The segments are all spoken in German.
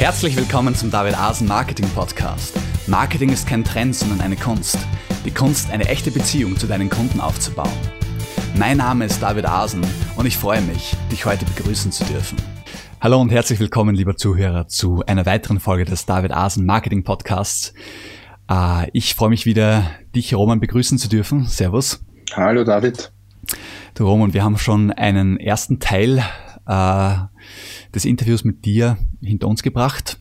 Herzlich willkommen zum David Asen Marketing Podcast. Marketing ist kein Trend, sondern eine Kunst. Die Kunst, eine echte Beziehung zu deinen Kunden aufzubauen. Mein Name ist David Asen und ich freue mich, dich heute begrüßen zu dürfen. Hallo und herzlich willkommen, lieber Zuhörer, zu einer weiteren Folge des David Asen Marketing Podcasts. Äh, ich freue mich wieder, dich, Roman, begrüßen zu dürfen. Servus. Hallo, David. Du, Roman, wir haben schon einen ersten Teil äh, des Interviews mit dir hinter uns gebracht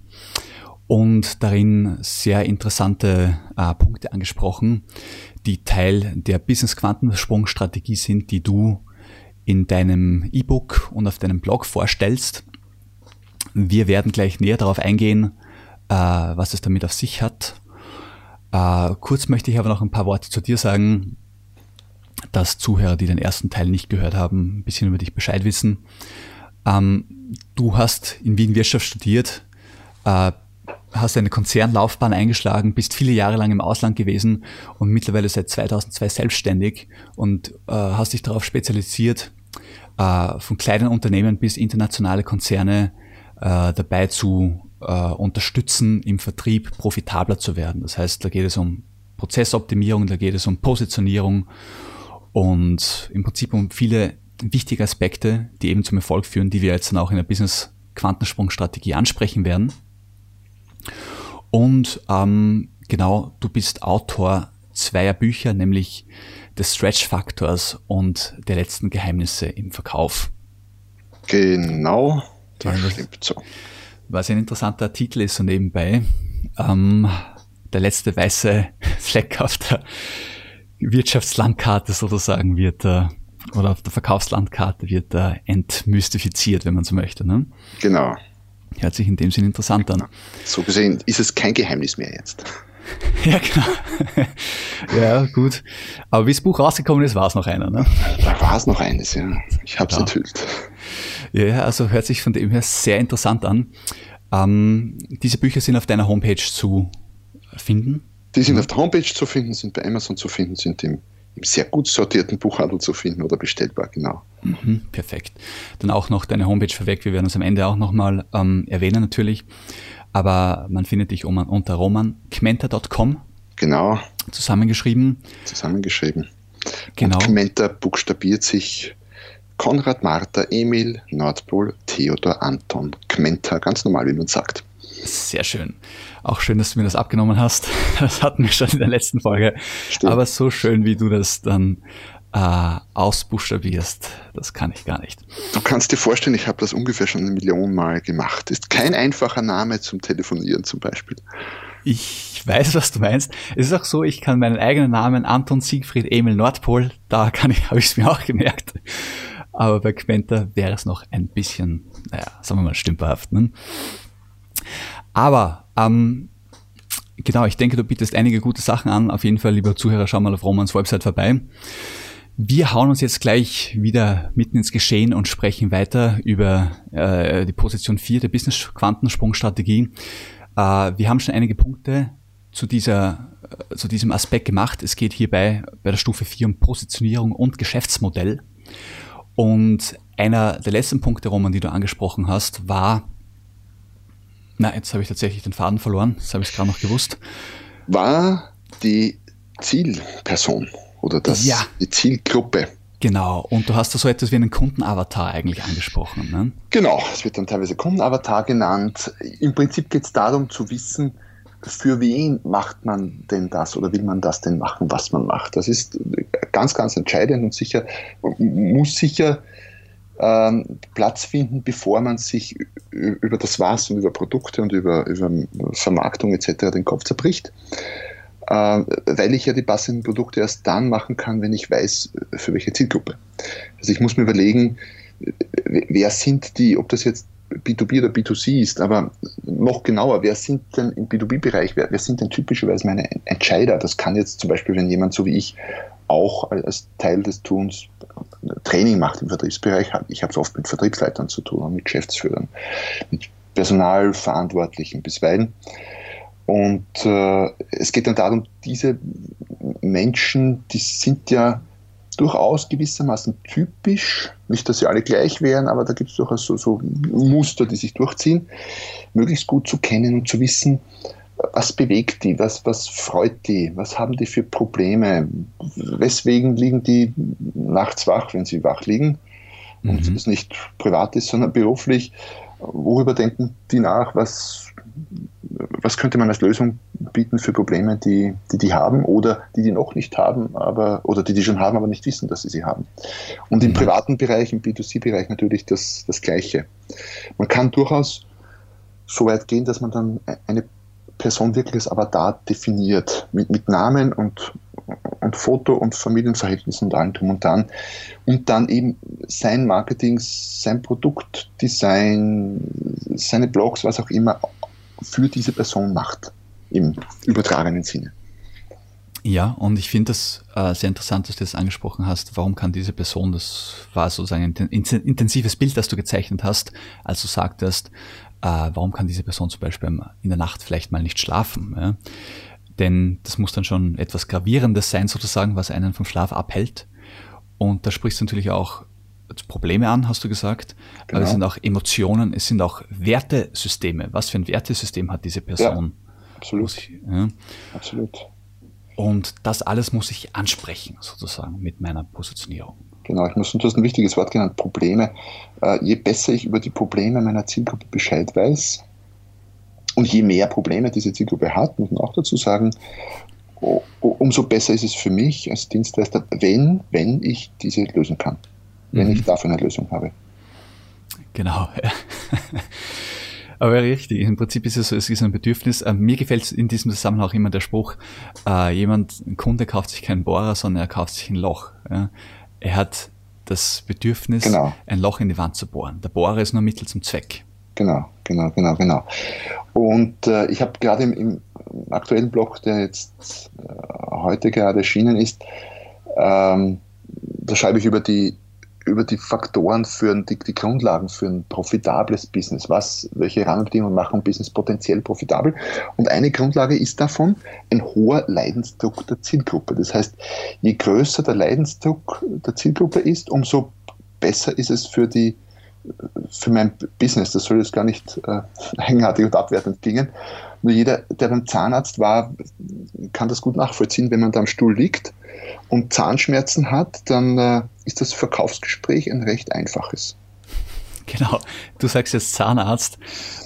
und darin sehr interessante äh, Punkte angesprochen, die Teil der Business Quantensprung Strategie sind, die du in deinem E-Book und auf deinem Blog vorstellst. Wir werden gleich näher darauf eingehen, äh, was es damit auf sich hat. Äh, kurz möchte ich aber noch ein paar Worte zu dir sagen, dass Zuhörer, die den ersten Teil nicht gehört haben, ein bisschen über dich Bescheid wissen. Ähm, du hast in Wien Wirtschaft studiert, äh, hast eine Konzernlaufbahn eingeschlagen, bist viele Jahre lang im Ausland gewesen und mittlerweile seit 2002 selbstständig und äh, hast dich darauf spezialisiert, äh, von kleinen Unternehmen bis internationale Konzerne äh, dabei zu äh, unterstützen, im Vertrieb profitabler zu werden. Das heißt, da geht es um Prozessoptimierung, da geht es um Positionierung und im Prinzip um viele wichtige Aspekte, die eben zum Erfolg führen, die wir jetzt dann auch in der Business Quantensprung-Strategie ansprechen werden. Und ähm, genau, du bist Autor zweier Bücher, nämlich des Stretch Factors und der letzten Geheimnisse im Verkauf. Genau, das ja, stimmt so. Was ein interessanter Titel ist so nebenbei. Ähm, der letzte weiße Fleck auf der Wirtschaftslandkarte sozusagen wird äh, oder auf der Verkaufslandkarte wird da entmystifiziert, wenn man so möchte. Ne? Genau. Hört sich in dem Sinn interessant an. So gesehen ist es kein Geheimnis mehr jetzt. ja, genau. ja, gut. Aber wie das Buch rausgekommen ist, war es noch einer, ne? Da war es noch eines, ja. Ich habe es ja. enthüllt. Ja, also hört sich von dem her sehr interessant an. Ähm, diese Bücher sind auf deiner Homepage zu finden. Die sind auf der Homepage zu finden, sind bei Amazon zu finden, sind im im sehr gut sortierten Buchhandel zu finden oder bestellbar, genau. Mhm, perfekt. Dann auch noch deine Homepage vorweg. Wir werden uns am Ende auch nochmal ähm, erwähnen natürlich. Aber man findet dich unter romankmenta.com. Genau. Zusammengeschrieben. Zusammengeschrieben. Genau. Und Kmenta buchstabiert sich Konrad, Martha, Emil, Nordpol, Theodor, Anton, Kmenta, ganz normal, wie man sagt. Sehr schön. Auch schön, dass du mir das abgenommen hast. Das hatten wir schon in der letzten Folge. Stimmt. Aber so schön, wie du das dann äh, ausbuchstabierst, das kann ich gar nicht. Du kannst dir vorstellen, ich habe das ungefähr schon eine Million Mal gemacht. Ist kein einfacher Name zum Telefonieren zum Beispiel. Ich weiß, was du meinst. Es ist auch so, ich kann meinen eigenen Namen Anton Siegfried Emil Nordpol, da kann ich, habe ich es mir auch gemerkt. Aber bei Quenta wäre es noch ein bisschen, naja, sagen wir mal, stümperhaft. Ne? Aber ähm, genau, ich denke, du bietest einige gute Sachen an. Auf jeden Fall, lieber Zuhörer, schau mal auf Romans Website vorbei. Wir hauen uns jetzt gleich wieder mitten ins Geschehen und sprechen weiter über äh, die Position 4 der Business-Quantensprung-Strategie. Äh, wir haben schon einige Punkte zu, dieser, äh, zu diesem Aspekt gemacht. Es geht hierbei bei der Stufe 4 um Positionierung und Geschäftsmodell. Und einer der letzten Punkte, Roman, die du angesprochen hast, war na, jetzt habe ich tatsächlich den Faden verloren. Das habe ich gerade noch gewusst. War die Zielperson oder das, ja. die Zielgruppe. Genau, und du hast da so etwas wie einen Kundenavatar eigentlich angesprochen. Ne? Genau, es wird dann teilweise Kundenavatar genannt. Im Prinzip geht es darum zu wissen, für wen macht man denn das oder will man das denn machen, was man macht. Das ist ganz, ganz entscheidend und sicher, muss sicher ähm, Platz finden, bevor man sich über das Was und über Produkte und über, über Vermarktung etc. den Kopf zerbricht. Äh, weil ich ja die passenden Produkte erst dann machen kann, wenn ich weiß, für welche Zielgruppe. Also ich muss mir überlegen, wer sind die, ob das jetzt B2B oder B2C ist, aber noch genauer, wer sind denn im B2B-Bereich, wer, wer, sind denn typischerweise meine Entscheider? Das kann jetzt zum Beispiel, wenn jemand so wie ich auch als Teil des Tuns Training macht im Vertriebsbereich. Ich habe es oft mit Vertriebsleitern zu tun, mit Geschäftsführern, mit Personalverantwortlichen bisweilen. Und äh, es geht dann darum, diese Menschen, die sind ja durchaus gewissermaßen typisch. Nicht, dass sie alle gleich wären, aber da gibt es durchaus so, so Muster, die sich durchziehen. Möglichst gut zu kennen und zu wissen, was bewegt die, was, was freut die, was haben die für Probleme, weswegen liegen die nachts wach, wenn sie wach liegen und mhm. es nicht privat ist, sondern beruflich, worüber denken die nach, was, was könnte man als Lösung bieten für Probleme, die, die die haben oder die die noch nicht haben, aber oder die die schon haben, aber nicht wissen, dass sie sie haben. Und im mhm. privaten Bereich, im B2C-Bereich natürlich das, das Gleiche. Man kann durchaus so weit gehen, dass man dann eine Person wirklich als Avatar definiert, mit, mit Namen und, und Foto und Familienverhältnissen und allem drum und dran. Und dann eben sein Marketing, sein Produktdesign, seine Blogs, was auch immer, für diese Person macht, im übertragenen Sinne. Ja, und ich finde das äh, sehr interessant, dass du das angesprochen hast. Warum kann diese Person, das war sozusagen ein intensives Bild, das du gezeichnet hast, als du sagtest, äh, warum kann diese Person zum Beispiel in der Nacht vielleicht mal nicht schlafen? Ja? Denn das muss dann schon etwas Gravierendes sein, sozusagen, was einen vom Schlaf abhält. Und da sprichst du natürlich auch Probleme an, hast du gesagt. Genau. Aber es sind auch Emotionen, es sind auch Wertesysteme. Was für ein Wertesystem hat diese Person? Ja, absolut. Ich, ja. Absolut. Und das alles muss ich ansprechen, sozusagen, mit meiner Positionierung. Genau, ich muss, du hast ein wichtiges Wort genannt, Probleme. Äh, je besser ich über die Probleme meiner Zielgruppe Bescheid weiß und je mehr Probleme diese Zielgruppe hat, muss man auch dazu sagen, umso besser ist es für mich als Dienstleister, wenn, wenn ich diese lösen kann, wenn mhm. ich dafür eine Lösung habe. Genau. Aber richtig, im Prinzip ist es so, es ist ein Bedürfnis. Äh, mir gefällt in diesem Zusammenhang auch immer der Spruch, äh, jemand, ein Kunde kauft sich keinen Bohrer, sondern er kauft sich ein Loch. Er hat das Bedürfnis, genau. ein Loch in die Wand zu bohren. Der Bohrer ist nur Mittel zum Zweck. Genau, genau, genau, genau. Und äh, ich habe gerade im, im, aktuellen Blog, der jetzt äh, heute gerade erschienen ist, ähm, da schreibe ich über die über die Faktoren für die, die, Grundlagen für ein profitables Business. Was, welche Rahmenbedingungen machen Business potenziell profitabel? Und eine Grundlage ist davon ein hoher Leidensdruck der Zielgruppe. Das heißt, je größer der Leidensdruck der Zielgruppe ist, umso besser ist es für die für mein Business. Das soll jetzt gar nicht äh, eigenartig und abwertend klingen. Nur jeder, der beim Zahnarzt war, kann das gut nachvollziehen, wenn man da am Stuhl liegt und Zahnschmerzen hat, dann äh, ist das Verkaufsgespräch ein recht einfaches. Genau. Du sagst jetzt Zahnarzt.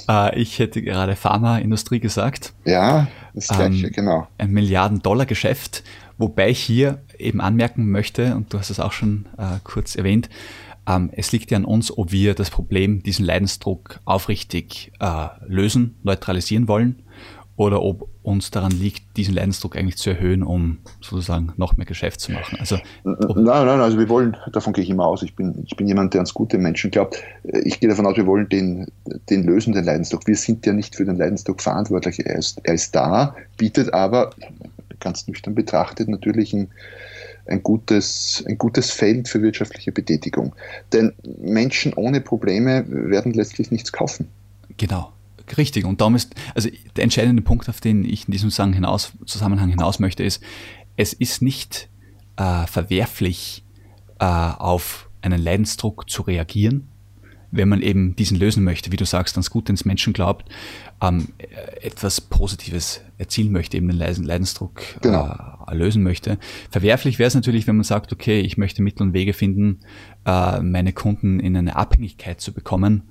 Äh, ich hätte gerade Pharmaindustrie gesagt. Ja, das gleiche, ähm, genau. Ein Milliarden-Dollar-Geschäft. Wobei ich hier eben anmerken möchte, und du hast es auch schon äh, kurz erwähnt, ähm, es liegt ja an uns, ob wir das Problem, diesen Leidensdruck aufrichtig äh, lösen, neutralisieren wollen oder ob uns daran liegt, diesen Leidensdruck eigentlich zu erhöhen, um sozusagen noch mehr Geschäft zu machen. Also, nein, nein, also wir wollen, davon gehe ich immer aus, ich bin, ich bin jemand, der ans gute Menschen glaubt. Ich gehe davon aus, wir wollen den, den lösen, den Leidensdruck. Wir sind ja nicht für den Leidensdruck verantwortlich. Er ist, er ist da, bietet aber, ganz nüchtern betrachtet, natürlich ein, ein, gutes, ein gutes Feld für wirtschaftliche Betätigung. Denn Menschen ohne Probleme werden letztlich nichts kaufen. Genau. Richtig, und darum ist, also der entscheidende Punkt, auf den ich in diesem Zusammenhang hinaus, Zusammenhang hinaus möchte, ist, es ist nicht äh, verwerflich, äh, auf einen Leidensdruck zu reagieren, wenn man eben diesen lösen möchte, wie du sagst, ans Gute ins Menschen glaubt, ähm, etwas Positives erzielen möchte, eben den Leidensdruck genau. äh, lösen möchte. Verwerflich wäre es natürlich, wenn man sagt, okay, ich möchte Mittel und Wege finden, äh, meine Kunden in eine Abhängigkeit zu bekommen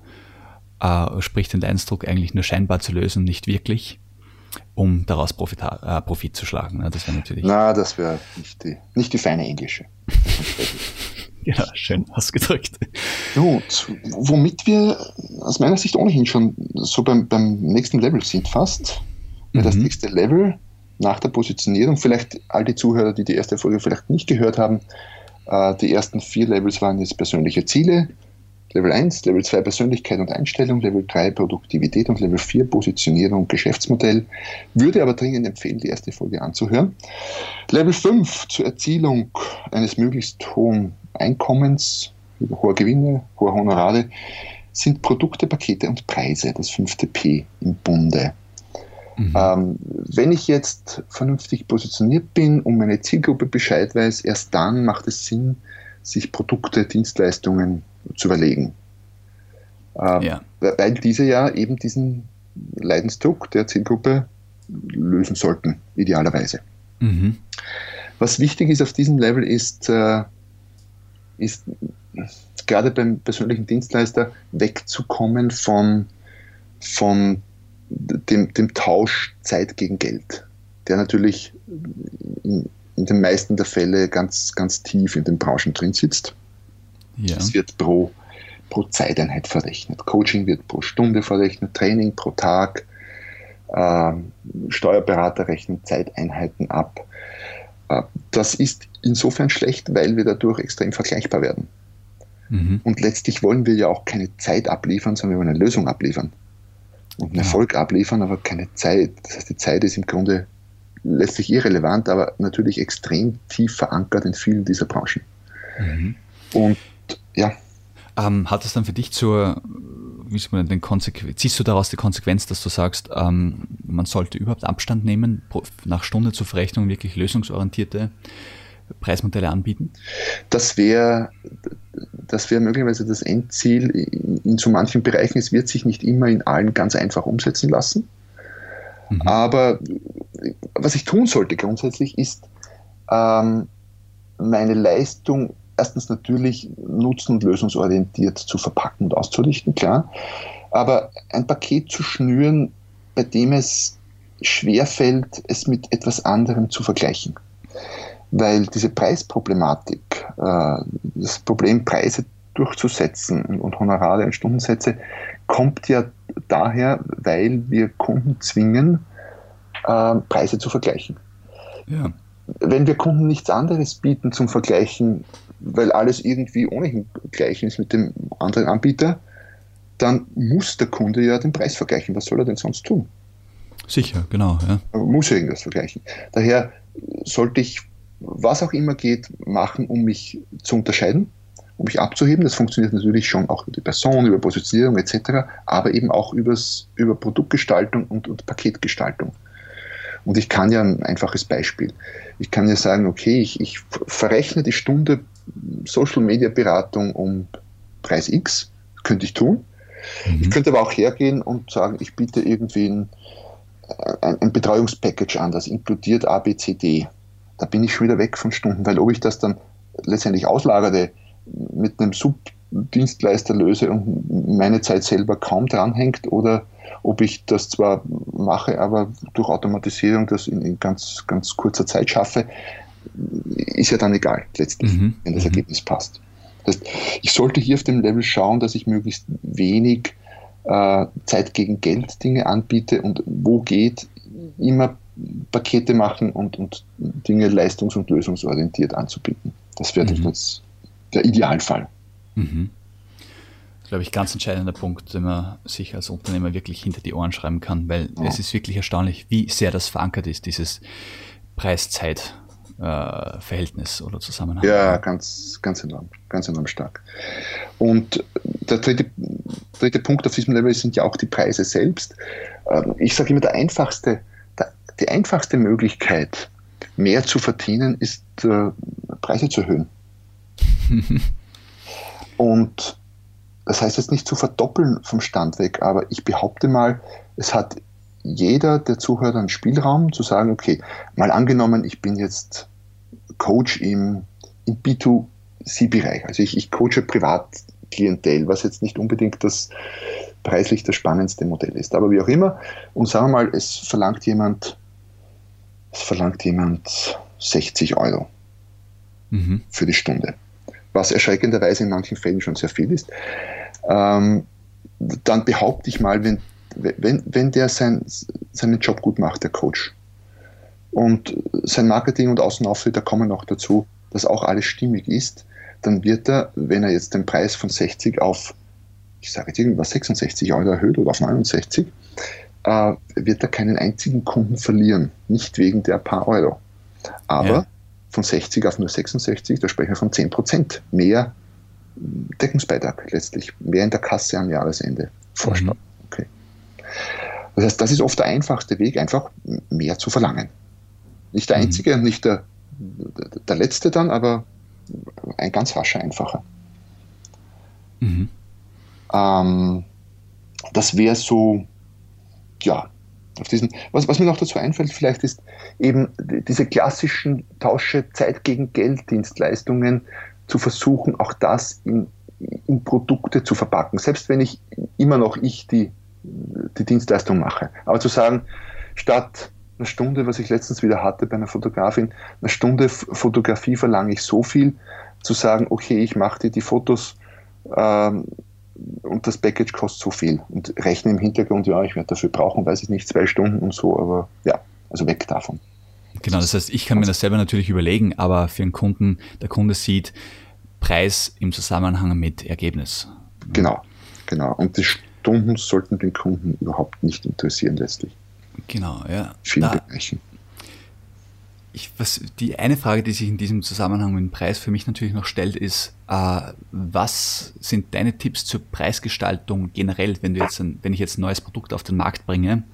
äh, sprich den Leidensdruck eigentlich nur scheinbar zu lösen, nicht wirklich, um daraus Profit, äh, Profit zu schlagen. Ne? Das wäre natürlich. Na, das wäre nicht die, nicht die feine Englische. ja, schön ausgedrückt. Gut, womit wir aus meiner Sicht ohnehin schon so beim, beim nächsten Level sind fast. Mhm. Das nächste Level nach der Positionierung, vielleicht all die Zuhörer, die die erste Folge vielleicht nicht gehört haben, äh, die ersten vier Levels waren jetzt persönliche Ziele, Level 1, Level 2 Persönlichkeit und Einstellung, Level 3 Produktivität und Level 4 Positionierung und Geschäftsmodell. Würde aber dringend empfehlen, die erste Folge anzuhören. Level 5 zur Erzielung eines möglichst hohen Einkommens, hoher Gewinne, hoher Honorare, sind Produkte, Pakete und Preise, das fünfte P im Bunde. Mhm. Ähm, wenn ich jetzt vernünftig positioniert bin und meine Zielgruppe Bescheid weiß, erst dann macht es Sinn, sich Produkte, Dienstleistungen zu überlegen. Ähm, ja. Weil diese ja eben diesen Leidensdruck der Zielgruppe lösen sollten, idealerweise. Mhm. Was wichtig ist auf diesem Level ist, äh, ist gerade beim persönlichen Dienstleister wegzukommen von, von dem, dem Tausch Zeit gegen Geld, der natürlich in, in den meisten der Fälle ganz, ganz tief in den Branchen drin sitzt. Ja. Es wird pro, pro Zeiteinheit verrechnet. Coaching wird pro Stunde verrechnet, Training pro Tag, äh, Steuerberater rechnen Zeiteinheiten ab. Äh, das ist insofern schlecht, weil wir dadurch extrem vergleichbar werden. Mhm. Und letztlich wollen wir ja auch keine Zeit abliefern, sondern wir wollen eine Lösung abliefern und einen Erfolg abliefern, aber keine Zeit. Das heißt, die Zeit ist im Grunde letztlich irrelevant, aber natürlich extrem tief verankert in vielen dieser Branchen. Mhm. Und ja. Ähm, hat es dann für dich zur, wie soll man den Konsequenz, ziehst du daraus die Konsequenz, dass du sagst, ähm, man sollte überhaupt Abstand nehmen, nach Stunde zur Verrechnung wirklich lösungsorientierte Preismodelle anbieten? Das wäre das wäre möglicherweise das Endziel in, in, so manchen Bereichen. Es wird sich nicht immer in allen ganz einfach umsetzen lassen. Mhm. Aber was ich tun sollte grundsätzlich ist, ähm, meine Leistung erstens natürlich nutzen- und lösungsorientiert zu verpacken und auszurichten, klar. Aber ein Paket zu schnüren, bei dem es schwerfällt, es mit etwas anderem zu vergleichen weil diese Preisproblematik, äh, das Problem, Preise durchzusetzen und Honorare und Stundensätze, kommt ja daher, weil wir Kunden zwingen, äh, Preise zu vergleichen. Ja. Wenn wir Kunden nichts anderes bieten zum Vergleichen, weil alles irgendwie ohnehin gleich ist mit dem anderen Anbieter, dann muss der Kunde ja den Preis vergleichen. Was soll er denn sonst tun? Sicher, genau. Ja. Er muss irgendwas vergleichen. Daher sollte ich was auch immer geht, machen, um mich zu unterscheiden, um mich abzuheben. Das funktioniert natürlich schon auch über die Person, über Positionierung etc., aber eben auch übers, über Produktgestaltung und, und Paketgestaltung. Und ich kann ja ein einfaches Beispiel. Ich kann ja sagen, okay, ich, ich verrechne die Stunde Social Media Beratung um Preis X, könnte ich tun. Mhm. Ich könnte aber auch hergehen und sagen, ich biete irgendwie ein, ein, ein Betreuungspackage an, das inkludiert A, B, C, D da bin ich schon wieder weg von Stunden, weil ob ich das dann letztendlich auslagere, mit einem Subdienstleister löse und meine Zeit selber kaum dranhängt oder ob ich das zwar mache, aber durch Automatisierung das in, in ganz, ganz kurzer Zeit schaffe, ist ja dann egal letztlich, mhm. wenn das mhm. Ergebnis passt. Das heißt, ich sollte hier auf dem Level schauen, dass ich möglichst wenig äh, Zeit gegen Geld Dinge anbiete und wo geht, immer Pakete machen und, und Dinge leistungs- und lösungsorientiert anzubieten. Das wäre mhm. das, der Idealfall. Mhm. Glaube ich, ganz entscheidender Punkt, den man sich als Unternehmer wirklich hinter die Ohren schreiben kann, weil ja. es ist wirklich erstaunlich, wie sehr das verankert ist, dieses Preis-Zeit. Verhältnis oder Zusammenhang. Ja, ganz, ganz enorm, ganz enorm stark. Und der dritte, dritte Punkt auf diesem Level sind ja auch die Preise selbst. Ähm, ich sage immer, der einfachste die einfachste Möglichkeit, mehr zu verdienen, ist äh, Preise zu erhöhen. Und das heißt jetzt nicht zu verdoppeln vom Stand weg, aber ich behaupte mal, es hat jeder der Zuhörer einen Spielraum zu sagen, okay, mal angenommen, ich bin jetzt Coach im, im B2C-Bereich. Also ich, ich coache Privatklientel, was jetzt nicht unbedingt das preislich das spannendste Modell ist. Aber wie auch immer, und sagen wir mal, es verlangt jemand es verlangt jemand 60 Euro mhm. für die Stunde, was erschreckenderweise in manchen Fällen schon sehr viel ist. Ähm, dann behaupte ich mal, wenn, wenn, wenn der sein, seinen Job gut macht, der Coach, und sein Marketing und Außenauftritt, da kommen noch dazu, dass auch alles stimmig ist, dann wird er, wenn er jetzt den Preis von 60 auf, ich sage jetzt irgendwas, 66 Euro erhöht oder auf 69, äh, wird er keinen einzigen Kunden verlieren. Nicht wegen der paar Euro. Aber ja. Von 60 auf nur 66, da sprechen wir von 10 Prozent mehr Deckungsbeitrag letztlich, mehr in der Kasse am Jahresende. Vorstand. Mhm. Okay. Das heißt, das ist oft der einfachste Weg, einfach mehr zu verlangen. Nicht der mhm. einzige, mhm. nicht der, der letzte dann, aber ein ganz rascher, einfacher. Mhm. Ähm, das wäre so, ja, auf diesen, was, was mir noch dazu einfällt, vielleicht ist eben diese klassischen Tausche Zeit gegen Geld Dienstleistungen zu versuchen, auch das in, in Produkte zu verpacken. Selbst wenn ich immer noch ich die, die Dienstleistung mache. Aber zu sagen, statt einer Stunde, was ich letztens wieder hatte bei einer Fotografin, eine Stunde Fotografie verlange ich so viel, zu sagen, okay, ich mache dir die Fotos ähm, und das Package kostet so viel und rechne im Hintergrund, ja, ich werde dafür brauchen, weiß ich nicht, zwei Stunden und so, aber ja, also weg davon. Genau, das heißt, ich kann mir das selber natürlich überlegen, aber für einen Kunden, der Kunde sieht Preis im Zusammenhang mit Ergebnis. Genau, genau. Und die Stunden sollten den Kunden überhaupt nicht interessieren letztlich. Genau, ja. Vielen Bereichen ich, was, die eine Frage, die sich in diesem Zusammenhang mit dem Preis für mich natürlich noch stellt, ist, äh, was sind deine Tipps zur Preisgestaltung generell, wenn du jetzt ein, wenn ich jetzt ein neues Produkt auf den Markt bringe?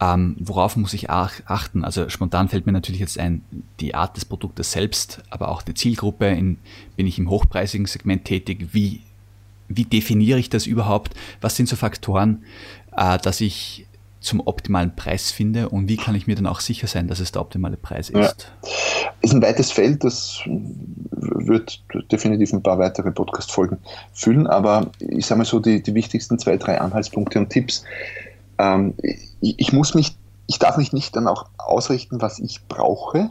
Ähm, worauf muss ich achten? Also spontan fällt mir natürlich jetzt ein, die Art des Produktes selbst, aber auch die Zielgruppe. In, bin ich im hochpreisigen Segment tätig? Wie, wie definiere ich das überhaupt? Was sind so Faktoren, äh, dass ich zum optimalen Preis finde und wie kann ich mir dann auch sicher sein, dass es der optimale Preis ist? Ja. Ist ein weites Feld, das wird definitiv ein paar weitere Podcast-Folgen füllen, aber ich sage mal so, die, die wichtigsten zwei, drei Anhaltspunkte und Tipps. Ähm, ich, ich, muss mich, ich darf mich nicht dann auch ausrichten, was ich brauche,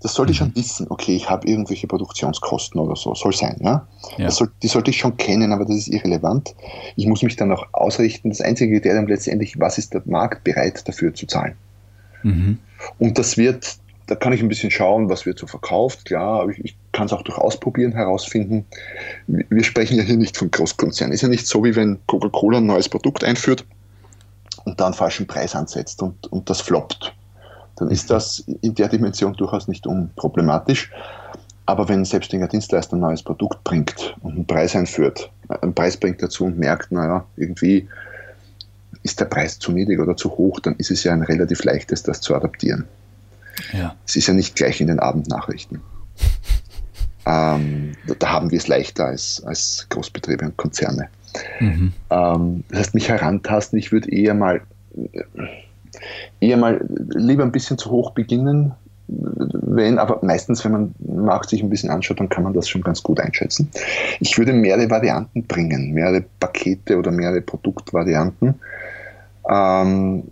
das sollte ich schon mhm. wissen, okay, ich habe irgendwelche Produktionskosten oder so, soll sein, ja. ja. Soll, die sollte ich schon kennen, aber das ist irrelevant. Ich muss mich dann auch ausrichten. Das einzige Kriterium letztendlich, was ist der Markt bereit dafür zu zahlen? Mhm. Und das wird, da kann ich ein bisschen schauen, was wird so verkauft, klar, aber ich, ich kann es auch durch Ausprobieren herausfinden. Wir sprechen ja hier nicht von Großkonzernen. Ist ja nicht so, wie wenn Coca-Cola ein neues Produkt einführt und da einen falschen Preis ansetzt und, und das floppt dann ist das in der Dimension durchaus nicht unproblematisch. Aber wenn selbst ein Dienstleister ein neues Produkt bringt und einen Preis einführt, einen Preis bringt dazu und merkt, naja, irgendwie ist der Preis zu niedrig oder zu hoch, dann ist es ja ein relativ leichtes, das zu adaptieren. Ja. Es ist ja nicht gleich in den Abendnachrichten. Ähm, da haben wir es leichter als, als Großbetriebe und Konzerne. Mhm. Ähm, das heißt, mich herantasten, ich würde eher mal eher mal lieber ein bisschen zu hoch beginnen, wenn, aber meistens, wenn man Markt sich ein bisschen anschaut, dann kann man das schon ganz gut einschätzen. Ich würde mehrere Varianten bringen, mehrere Pakete oder mehrere Produktvarianten. Ähm,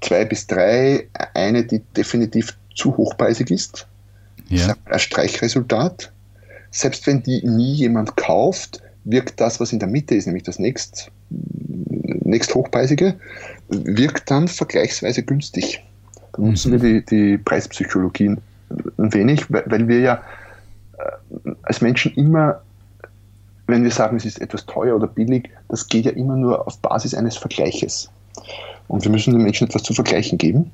zwei bis drei, eine, die definitiv zu hochpreisig ist. Ja. Ein Streichresultat. Selbst wenn die nie jemand kauft, wirkt das, was in der Mitte ist, nämlich das nächst, nächst hochpreisige, wirkt dann vergleichsweise günstig. Da nutzen mhm. wir die, die Preispsychologie ein wenig, weil wir ja äh, als Menschen immer, wenn wir sagen, es ist etwas teuer oder billig, das geht ja immer nur auf Basis eines Vergleiches. Und wir müssen den Menschen etwas zu vergleichen geben.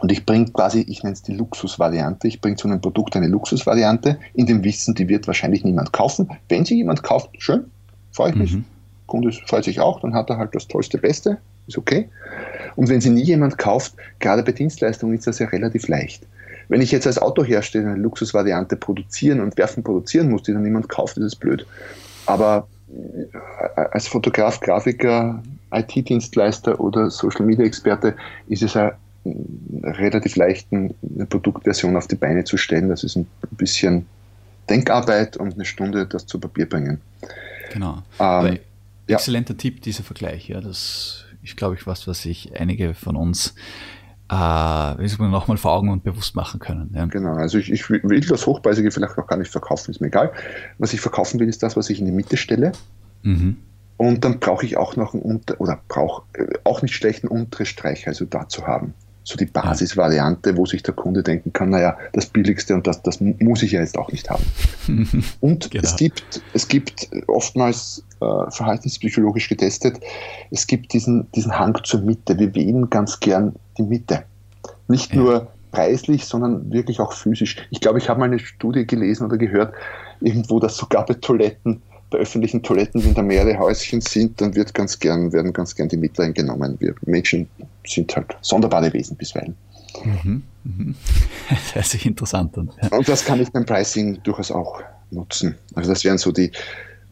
Und ich bringe quasi, ich nenne es die Luxusvariante, ich bringe zu einem Produkt eine Luxusvariante, in dem Wissen, die wird wahrscheinlich niemand kaufen. Wenn sie jemand kauft, schön, freue ich mich. Mhm. Kunde freut sich auch, dann hat er halt das tollste Beste, ist okay. Und wenn sie nie jemand kauft, gerade bei Dienstleistungen ist das ja relativ leicht. Wenn ich jetzt als Autohersteller eine Luxusvariante produzieren und werfen produzieren muss, die dann niemand kauft, ist es blöd. Aber äh, als Fotograf, Grafiker, IT-Dienstleister oder Social Media Experte ist es ja relativ leicht, eine Produktversion auf die Beine zu stellen. Das ist ein bisschen Denkarbeit und eine Stunde das zu Papier bringen. Genau. Ähm, exzellenter ja. Tipp, dieser Vergleich. Ja, das ist, glaube ich, was, was sich einige von uns äh, nochmal vor Augen und bewusst machen können. Ja. Genau, also ich, ich, will das Hochpreisige vielleicht noch gar nicht verkaufen, ist mir egal. Was ich verkaufen will, ist das, was ich in die Mitte stelle. Mhm. Und dann brauche ich auch noch einen unter oder brauche äh, auch nicht schlechten untere Streichresultat zu haben. So die Basisvariante, wo sich der Kunde denken kann, naja, das Billigste und das, das muss ich ja jetzt auch nicht haben. und genau. es, gibt, es gibt oftmals äh, verhaltenspsychologisch getestet, es gibt diesen, diesen Hang zur Mitte. Wir wählen ganz gern die Mitte. Nicht ja. nur preislich, sondern wirklich auch physisch. Ich glaube, ich habe mal eine Studie gelesen oder gehört, irgendwo, dass sogar bei Toiletten bei öffentlichen Toiletten, wenn da mehrere Häuschen sind, dann wird ganz gern, werden ganz gern die Mittel eingenommen. Wir Menschen sind halt sonderbare Wesen bisweilen. Mhm, mhm. Das sich interessant an. Ja. Und das kann ich beim Pricing durchaus auch nutzen. Also das wären so die,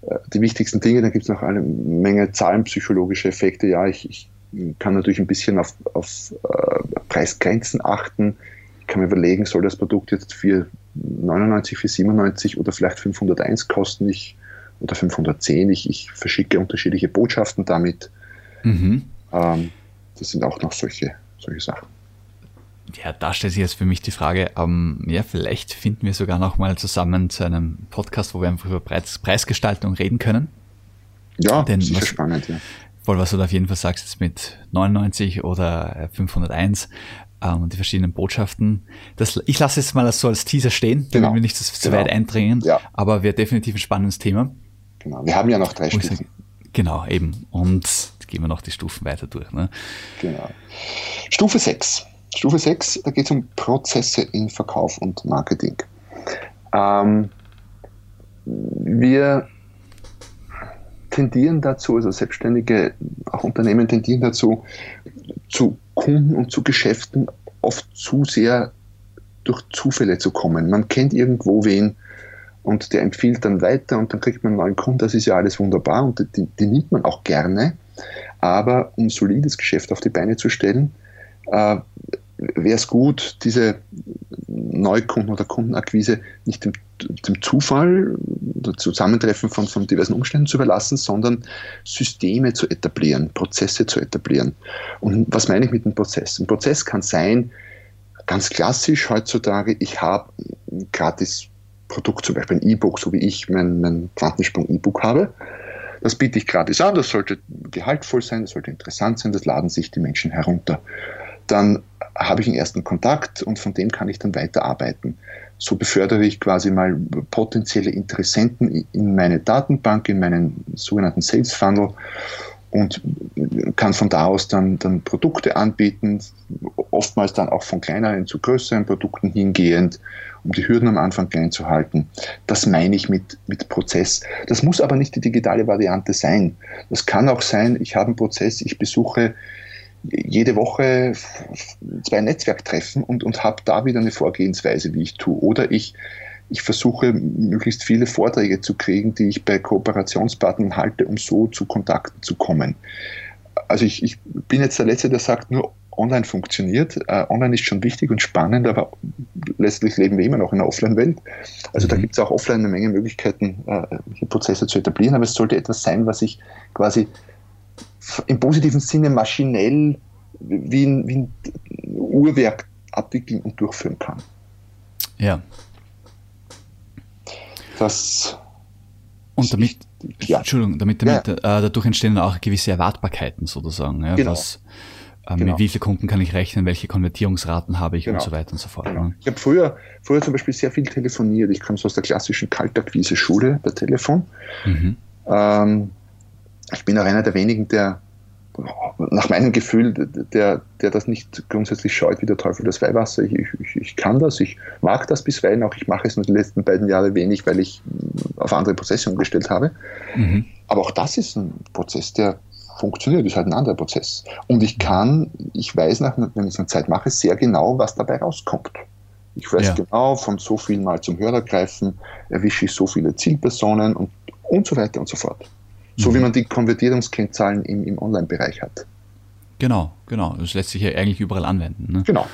äh, die wichtigsten Dinge. Dann gibt es noch eine Menge zahlenpsychologische Effekte. Ja, ich, ich kann natürlich ein bisschen auf, auf äh, Preisgrenzen achten. Ich kann mir überlegen, soll das Produkt jetzt für 99, für 97 oder vielleicht 501 kosten ich, oder 510. Ich, ich verschicke unterschiedliche Botschaften damit. Mhm. Ähm, das sind auch noch solche, solche Sachen. Ja, da stellt sich jetzt für mich die Frage, ähm, ja, vielleicht finden wir sogar noch mal zusammen zu einem Podcast, wo wir einfach über Preis, Preisgestaltung reden können. Ja, Denn sicher was, spannend, ja. Voll, was du da auf jeden Fall sagst, ist mit 99 oder 501 ähm, die verschiedenen Botschaften. Das, ich lasse es mal so als Teaser stehen, damit genau. wir nicht zu, genau. weit eindringen, ja. aber wäre definitiv ein spannendes Thema. Genau, wir haben ja noch drei Stufen. Sage, genau, eben. Und gehen wir noch die Stufen weiter durch. Ne? Genau. Stufe 6. Stufe 6, da geht es um Prozesse in Verkauf und Marketing. Ähm, wir tendieren dazu, also Selbstständige, auch Unternehmen tendieren dazu, zu Kunden und zu Geschäften oft zu sehr durch Zufälle zu kommen. Man kennt irgendwo wen und der empfiehlt dann weiter und dann kriegt man einen neuen Kunden. Das ist ja alles wunderbar und die, die nimmt man auch gerne. Aber um solides Geschäft auf die Beine zu stellen, äh, wäre es gut, diese Neukunden- oder Kundenakquise nicht dem, dem Zufall oder Zusammentreffen von, von diversen Umständen zu überlassen, sondern Systeme zu etablieren, Prozesse zu etablieren. Und was meine ich mit einem Prozess? Ein Prozess kann sein, ganz klassisch heutzutage, ich habe gratis Produkt, zum Beispiel ein E-Book, so wie ich mein, mein Quantensprung-E-Book habe. Das biete ich gratis an, das sollte gehaltvoll sein, das sollte interessant sein, das laden sich die Menschen herunter. Dann habe ich einen ersten Kontakt und von dem kann ich dann weiterarbeiten. So befördere ich quasi mal potenzielle Interessenten in meine Datenbank, in meinen sogenannten Sales Funnel und kann von da aus dann, dann Produkte anbieten, oftmals dann auch von kleineren zu größeren Produkten hingehend, um die Hürden am Anfang klein zu halten. Das meine ich mit, mit Prozess. Das muss aber nicht die digitale Variante sein. Das kann auch sein, ich habe einen Prozess, ich besuche jede Woche zwei Netzwerktreffen und, und habe da wieder eine Vorgehensweise, wie ich tue. Oder ich, ich versuche, möglichst viele Vorträge zu kriegen, die ich bei Kooperationspartnern halte, um so zu Kontakten zu kommen. Also ich, ich bin jetzt der Letzte, der sagt, nur online funktioniert. Uh, online ist schon wichtig und spannend, aber letztlich leben wir immer noch in einer Offline-Welt. Also mhm. da gibt es auch offline eine Menge Möglichkeiten, uh, Prozesse zu etablieren, aber es sollte etwas sein, was ich quasi im positiven Sinne maschinell wie ein, wie ein Uhrwerk abwickeln und durchführen kann. Ja. Das und damit, ja. Entschuldigung, damit, damit ja. äh, dadurch entstehen auch gewisse Erwartbarkeiten sozusagen. Ja, genau. Was, äh, genau. Mit wie vielen Kunden kann ich rechnen, welche Konvertierungsraten habe ich genau. und so weiter und so fort. Genau. Ich habe früher, früher zum Beispiel sehr viel telefoniert. Ich kam so aus der klassischen Kaltakquise-Schule per Telefon. Mhm. Ähm, ich bin auch einer der wenigen, der nach meinem Gefühl, der, der das nicht grundsätzlich scheut wie der Teufel das Weihwasser. Ich, ich, ich kann das, ich mag das bisweilen auch. Ich mache es nur die letzten beiden Jahre wenig, weil ich auf andere Prozesse umgestellt habe. Mhm. Aber auch das ist ein Prozess, der funktioniert, ist halt ein anderer Prozess. Und ich kann, ich weiß nach, wenn ich es eine Zeit mache, sehr genau, was dabei rauskommt. Ich weiß ja. genau, von so viel Mal zum Hörer greifen, erwische ich so viele Zielpersonen und, und so weiter und so fort. So mhm. wie man die Konvertierungskennzahlen im, im Online-Bereich hat. Genau, genau. Das lässt sich ja eigentlich überall anwenden. Ne? Genau.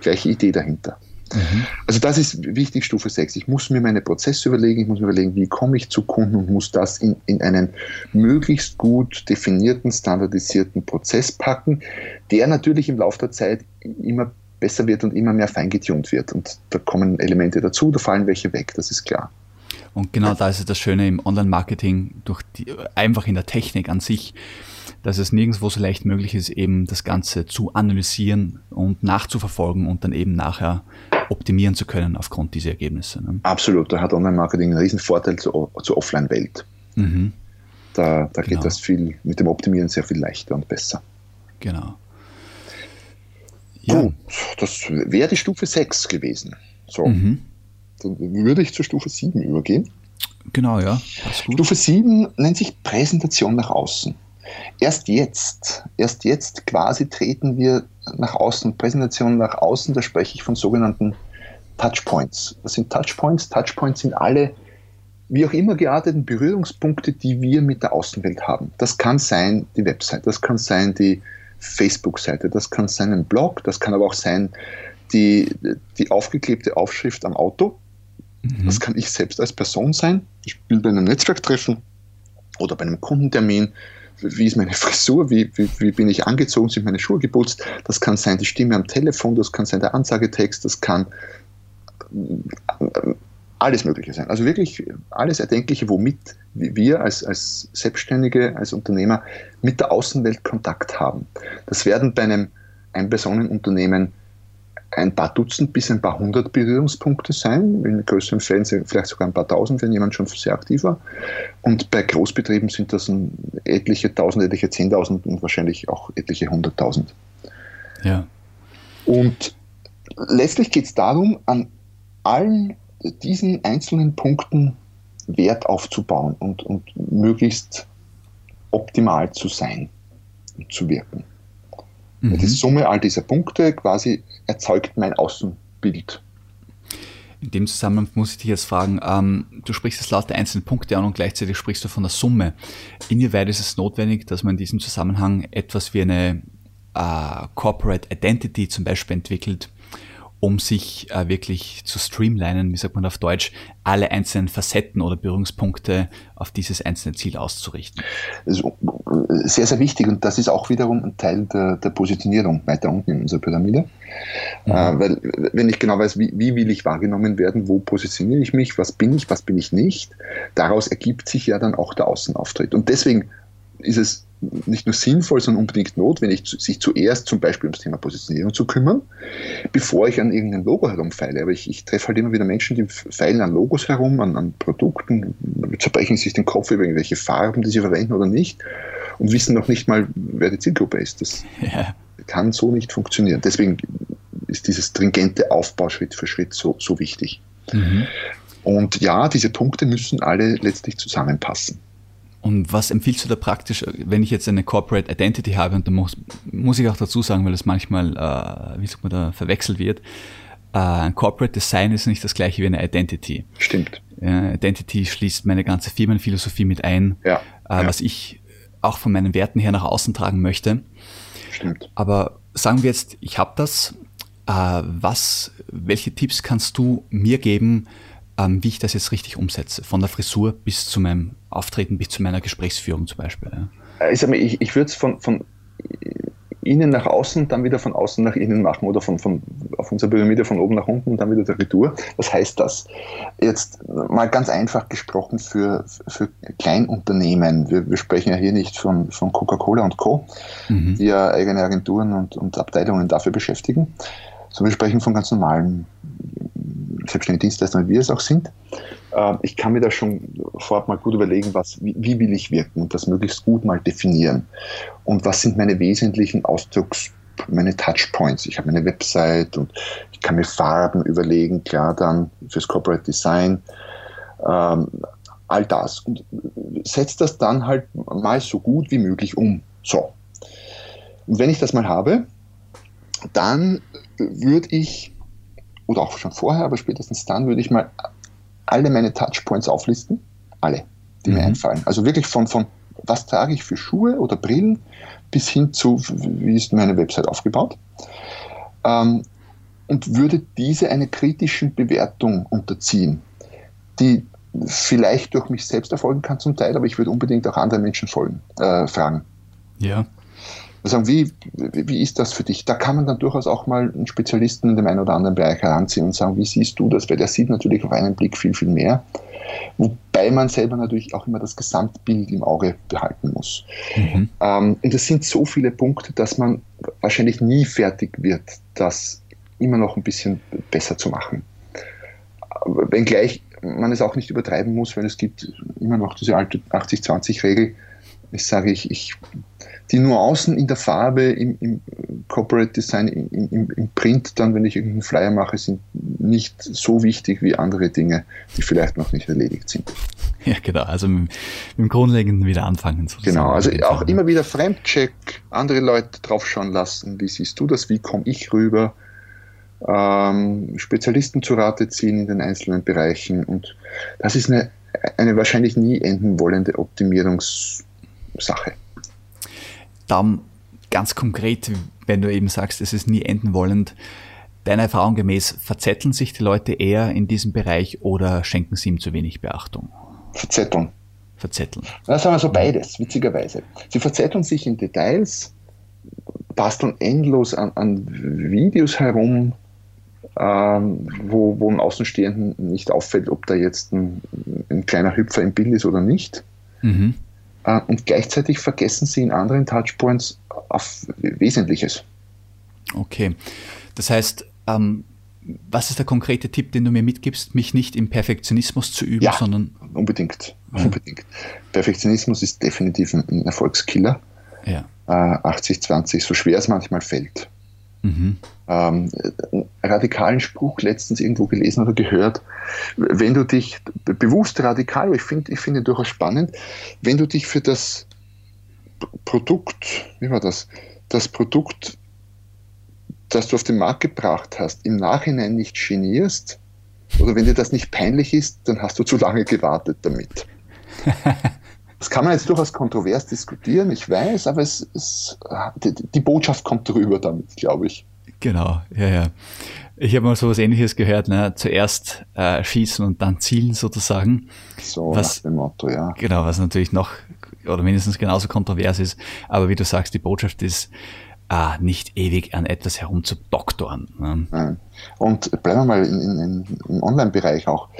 Gleiche Idee dahinter. Mhm. Also das ist wichtig, Stufe 6. Ich muss mir meine Prozesse überlegen, ich muss mir überlegen, wie komme ich zu Kunden und muss das in, in einen möglichst gut definierten, standardisierten Prozess packen, der natürlich im Laufe der Zeit immer besser wird und immer mehr feingetunt wird. Und da kommen Elemente dazu, da fallen welche weg, das ist klar. Und genau da ist es das Schöne im Online-Marketing, durch die, einfach in der Technik an sich, dass es nirgendwo so leicht möglich ist, eben das Ganze zu analysieren und nachzuverfolgen und dann eben nachher optimieren zu können aufgrund dieser Ergebnisse. Ne? Absolut, da hat Online-Marketing einen riesen Vorteil zur, zur Offline-Welt. Mhm. Da, da genau. geht das viel mit dem Optimieren sehr viel leichter und besser. Genau. Ja. Gut, das wäre die Stufe 6 gewesen. So. Mhm. Dann würde ich zur Stufe 7 übergehen. Genau, ja. Stufe 7 nennt sich Präsentation nach außen. Erst jetzt, erst jetzt quasi treten wir nach außen, Präsentation nach außen, da spreche ich von sogenannten Touchpoints. Was sind Touchpoints? Touchpoints sind alle wie auch immer gearteten Berührungspunkte, die wir mit der Außenwelt haben. Das kann sein die Website, das kann sein die Facebook-Seite, das kann sein ein Blog, das kann aber auch sein die, die aufgeklebte Aufschrift am Auto. Mhm. Das kann ich selbst als Person sein. Ich bin bei einem Netzwerktreffen oder bei einem Kundentermin. Wie ist meine Frisur? Wie, wie, wie bin ich angezogen? Sind meine Schuhe geputzt? Das kann sein die Stimme am Telefon, das kann sein der Ansagetext, das kann alles Mögliche sein. Also wirklich alles Erdenkliche, womit wir als, als Selbstständige, als Unternehmer mit der Außenwelt Kontakt haben. Das werden bei einem Ein-Personen-Unternehmen ein paar Dutzend bis ein paar hundert Berührungspunkte sein. In größeren Fällen vielleicht sogar ein paar tausend, wenn jemand schon sehr aktiv war. Und bei Großbetrieben sind das etliche tausend, etliche zehntausend und wahrscheinlich auch etliche hunderttausend. Ja. Und letztlich geht es darum, an allen diesen einzelnen Punkten Wert aufzubauen und, und möglichst optimal zu sein und zu wirken. Mhm. Die Summe all dieser Punkte quasi erzeugt mein Außenbild. In dem Zusammenhang muss ich dich jetzt fragen, ähm, du sprichst jetzt laut der einzelnen Punkte an und gleichzeitig sprichst du von der Summe. Inwieweit ist es notwendig, dass man in diesem Zusammenhang etwas wie eine äh, Corporate Identity zum Beispiel entwickelt, um sich äh, wirklich zu streamlinen, wie sagt man auf Deutsch, alle einzelnen Facetten oder Berührungspunkte auf dieses einzelne Ziel auszurichten. Also, sehr, sehr wichtig und das ist auch wiederum ein Teil der, der Positionierung weiter unten in unserer Pyramide. Mhm. Äh, weil wenn ich genau weiß, wie, wie will ich wahrgenommen werden, wo positioniere ich mich, was bin ich, was bin ich nicht, daraus ergibt sich ja dann auch der Außenauftritt. Und deswegen ist es nicht nur sinnvoll, sondern unbedingt notwendig, sich zuerst zum Beispiel ums Thema Positionierung zu kümmern, bevor ich an irgendeinem Logo herumfeile. Aber ich, ich treffe halt immer wieder Menschen, die feilen an Logos herum, an, an Produkten, zerbrechen sich den Kopf über irgendwelche Farben, die sie verwenden oder nicht und wissen noch nicht mal, wer die Zielgruppe ist. Das ja. kann so nicht funktionieren. Deswegen ist dieses stringente Aufbau Schritt für Schritt so, so wichtig. Mhm. Und ja, diese Punkte müssen alle letztlich zusammenpassen. Und was empfiehlst du da praktisch, wenn ich jetzt eine Corporate Identity habe, und da muss, muss ich auch dazu sagen, weil das manchmal, äh, wie sagt man da, verwechselt wird, äh, ein Corporate Design ist nicht das gleiche wie eine Identity. Stimmt. Äh, Identity schließt meine ganze Firmenphilosophie mit ein, ja, äh, ja. was ich auch von meinen Werten her nach außen tragen möchte. Stimmt. Aber sagen wir jetzt, ich habe das, äh, was, welche Tipps kannst du mir geben, ähm, wie ich das jetzt richtig umsetze. Von der Frisur bis zu meinem Auftreten, bis zu meiner Gesprächsführung zum Beispiel. Ja. Ich, ich, ich würde es von, von innen nach außen, dann wieder von außen nach innen machen oder von, von, auf unserer Pyramide von oben nach unten und dann wieder der Retour. Was heißt das? Jetzt mal ganz einfach gesprochen für, für Kleinunternehmen. Wir, wir sprechen ja hier nicht von, von Coca-Cola und Co., mhm. die ja eigene Agenturen und, und Abteilungen dafür beschäftigen, sondern wir sprechen von ganz normalen selbstständige Dienstleister, wie wir es auch sind. Äh, ich kann mir da schon vorab mal gut überlegen, was, wie, wie will ich wirken und das möglichst gut mal definieren. Und was sind meine wesentlichen Ausdrucks, meine Touchpoints. Ich habe eine Website und ich kann mir Farben überlegen, klar dann fürs Corporate Design, ähm, all das. Und setze das dann halt mal so gut wie möglich um. So. Und wenn ich das mal habe, dann würde ich oder auch schon vorher, aber spätestens dann würde ich mal alle meine Touchpoints auflisten. Alle, die mhm. mir einfallen. Also wirklich von, von was trage ich für Schuhe oder Brillen bis hin zu, wie ist meine Website aufgebaut. Ähm, und würde diese einer kritischen Bewertung unterziehen, die vielleicht durch mich selbst erfolgen kann zum Teil, aber ich würde unbedingt auch andere Menschen folgen, äh, fragen. Ja sagen, wie, wie ist das für dich? Da kann man dann durchaus auch mal einen Spezialisten in dem einen oder anderen Bereich heranziehen und sagen, wie siehst du das? Weil der sieht natürlich auf einen Blick viel, viel mehr. Wobei man selber natürlich auch immer das Gesamtbild im Auge behalten muss. Mhm. Ähm, und es sind so viele Punkte, dass man wahrscheinlich nie fertig wird, das immer noch ein bisschen besser zu machen. Wenngleich man es auch nicht übertreiben muss, weil es gibt immer noch diese alte 80-20-Regel. Ich sage, ich, ich die Nuancen in der Farbe im, im Corporate Design, im, im, im, Print, dann, wenn ich irgendeinen Flyer mache, sind nicht so wichtig wie andere Dinge, die vielleicht noch nicht erledigt sind. Ja, genau. Also mit, mit dem Grundlegenden wieder anfangen. Sozusagen. Genau, also auch immer wieder Fremdcheck, andere Leute draufschauen lassen. Wie siehst du das? Wie komme ich rüber? Ähm, Spezialisten zu Rate ziehen in den einzelnen Bereichen. Und das ist eine, eine wahrscheinlich nie enden wollende Optimierungssache. Dann ganz konkret, wenn du eben sagst, es ist nie enden wollend, deiner Erfahrung gemäß, verzetteln sich die Leute eher in diesem Bereich oder schenken sie ihm zu wenig Beachtung? Verzetteln. Verzetteln. Das haben wir so beides, witzigerweise. Sie verzetteln sich in Details, basteln endlos an, an Videos herum, ähm, wo, wo einem Außenstehenden nicht auffällt, ob da jetzt ein, ein kleiner Hüpfer im Bild ist oder nicht. Mhm. Äh, und gleichzeitig vergessen sie in anderen Touchpoints auf Wesentliches. Okay. Das heißt, ähm, was ist der konkrete Tipp, den du mir mitgibst, mich nicht im Perfektionismus zu üben, ja, sondern. Unbedingt. Ja. unbedingt. Perfektionismus ist definitiv ein Erfolgskiller. Ja. Äh, 80-20, so schwer es manchmal fällt. Mhm. Ähm, einen radikalen Spruch letztens irgendwo gelesen oder gehört. Wenn du dich bewusst radikal, ich finde ich finde durchaus spannend, wenn du dich für das Produkt, wie war das, das Produkt das du auf den Markt gebracht hast, im Nachhinein nicht genierst, oder wenn dir das nicht peinlich ist, dann hast du zu lange gewartet damit. Das kann man jetzt durchaus kontrovers diskutieren, ich weiß, aber es, es die, die, Botschaft kommt drüber damit, glaube ich. Genau, ja, ja. Ich habe mal so was ähnliches gehört, ne? zuerst äh, schießen und dann zielen sozusagen. So was, nach dem Motto, ja. Genau, was natürlich noch oder mindestens genauso kontrovers ist. Aber wie du sagst, die Botschaft ist, äh, nicht ewig an etwas herumzudoktoren. Ne? Und bleiben wir mal in, in, im Online-Bereich auch.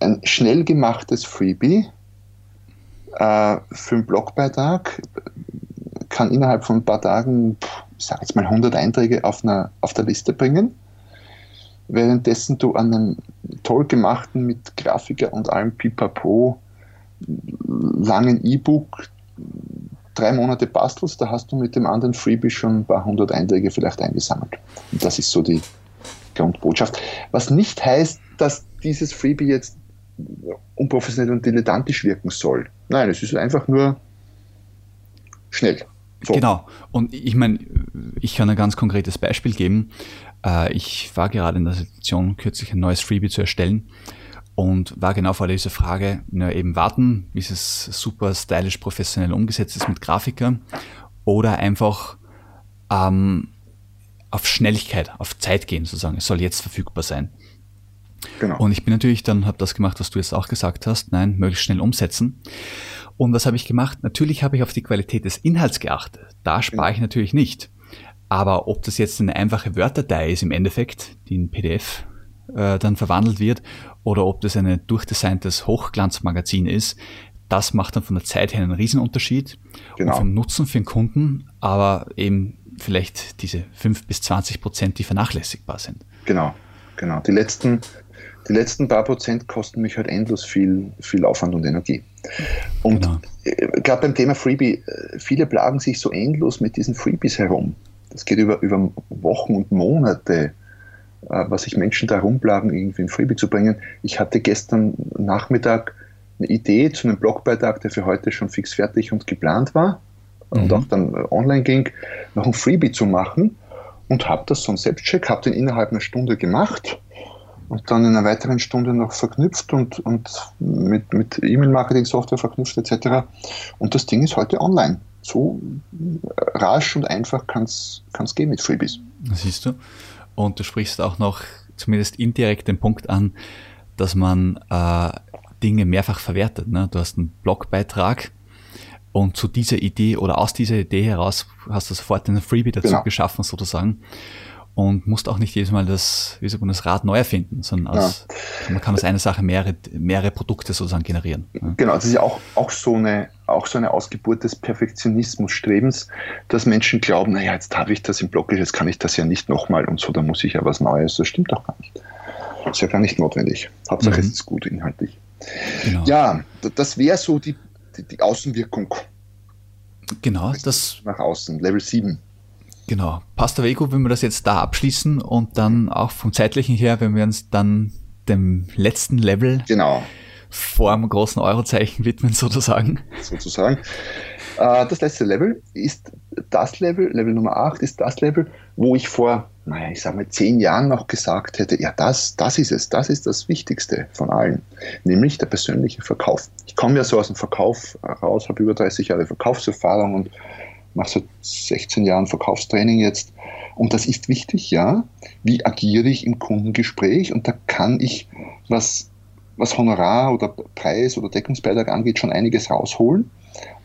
Ein schnell gemachtes Freebie äh, für einen Blogbeitrag kann innerhalb von ein paar Tagen, ich sage jetzt mal 100 Einträge auf, einer, auf der Liste bringen. Währenddessen du an einem toll gemachten, mit Grafiker und allem Pipapo langen E-Book drei Monate bastelst, da hast du mit dem anderen Freebie schon ein paar hundert Einträge vielleicht eingesammelt. Und das ist so die Grundbotschaft. Was nicht heißt, dass dieses Freebie jetzt unprofessionell und dilettantisch wirken soll. Nein, es ist einfach nur schnell. So. Genau. Und ich meine, ich kann ein ganz konkretes Beispiel geben. Äh, ich war gerade in der Situation, kürzlich ein neues Freebie zu erstellen und war genau vor dieser Frage, na, eben warten, bis es super stylisch professionell umgesetzt ist mit Grafikern oder einfach ähm, auf Schnelligkeit, auf Zeit gehen sozusagen. Es soll jetzt verfügbar sein. Genau. Und ich bin natürlich dann, habe das gemacht, was du jetzt auch gesagt hast, nein, möglichst schnell umsetzen. Und was habe ich gemacht? Natürlich habe ich auf die Qualität des Inhalts geachtet. Da spare ich natürlich nicht. Aber ob das jetzt eine einfache Word-Datei ist im Endeffekt, die in PDF äh, dann verwandelt wird, oder ob das ein durchdesigntes Hochglanzmagazin ist, das macht dann von der Zeit her einen Riesenunterschied genau. und vom Nutzen für den Kunden, aber eben vielleicht diese 5 bis 20 Prozent, die vernachlässigbar sind. Genau, genau. Die letzten, die letzten paar Prozent kosten mich halt endlos viel, viel Aufwand und Energie. Und genau. Äh, gerade beim Thema Freebie, äh, viele plagen sich so endlos mit diesen Freebies herum. Das geht über, über Wochen und Monate äh, was sich Menschen da rumplagen, irgendwie ein Freebie zu bringen. Ich hatte gestern Nachmittag eine Idee zu einem Blogbeitrag, der für heute schon fix fertig und geplant war mhm. und auch dann online ging, noch ein Freebie zu machen und habe das so ein Selbstcheck, habe den innerhalb einer Stunde gemacht und dann in einer weiteren Stunde noch verknüpft und, und mit, mit E-Mail-Marketing-Software verknüpft etc. Und das Ding ist heute online. So äh, rasch und einfach kann es gehen mit Freebies. Das siehst du. Und du sprichst auch noch zumindest indirekt den Punkt an, dass man äh, Dinge mehrfach verwertet. Ne? Du hast einen Blogbeitrag und zu dieser Idee oder aus dieser Idee heraus hast du sofort einen Freebie dazu genau. geschaffen sozusagen und musst auch nicht jedes Mal das, wie sagt man, das Rad neu erfinden, sondern als, ja. man kann aus einer Sache mehrere, mehrere Produkte sozusagen generieren. Genau, das ist ja auch, auch, so eine, auch so eine Ausgeburt des Perfektionismus-Strebens, dass Menschen glauben, naja, jetzt habe ich das im Blog, jetzt kann ich das ja nicht nochmal und so, da muss ich ja was Neues. Das stimmt doch gar nicht. Das ist ja gar nicht notwendig. Hauptsache mhm. es ist gut inhaltlich. Genau. Ja, das wäre so die, die, die Außenwirkung. Genau, das nach außen, Level 7. Genau. Passt aber eh gut, wenn wir das jetzt da abschließen und dann auch vom zeitlichen her, wenn wir uns dann dem letzten Level genau. vor dem großen Eurozeichen widmen, sozusagen. Sozusagen. Äh, das letzte Level ist das Level, Level Nummer 8 ist das Level, wo ich vor, naja, ich sage mal, zehn Jahren noch gesagt hätte, ja, das, das ist es, das ist das Wichtigste von allen, nämlich der persönliche Verkauf. Ich komme ja so aus dem Verkauf raus, habe über 30 Jahre Verkaufserfahrung und mache seit 16 Jahren Verkaufstraining jetzt. Und das ist wichtig, ja. Wie agiere ich im Kundengespräch? Und da kann ich, was, was Honorar oder Preis oder Deckungsbeitrag angeht, schon einiges rausholen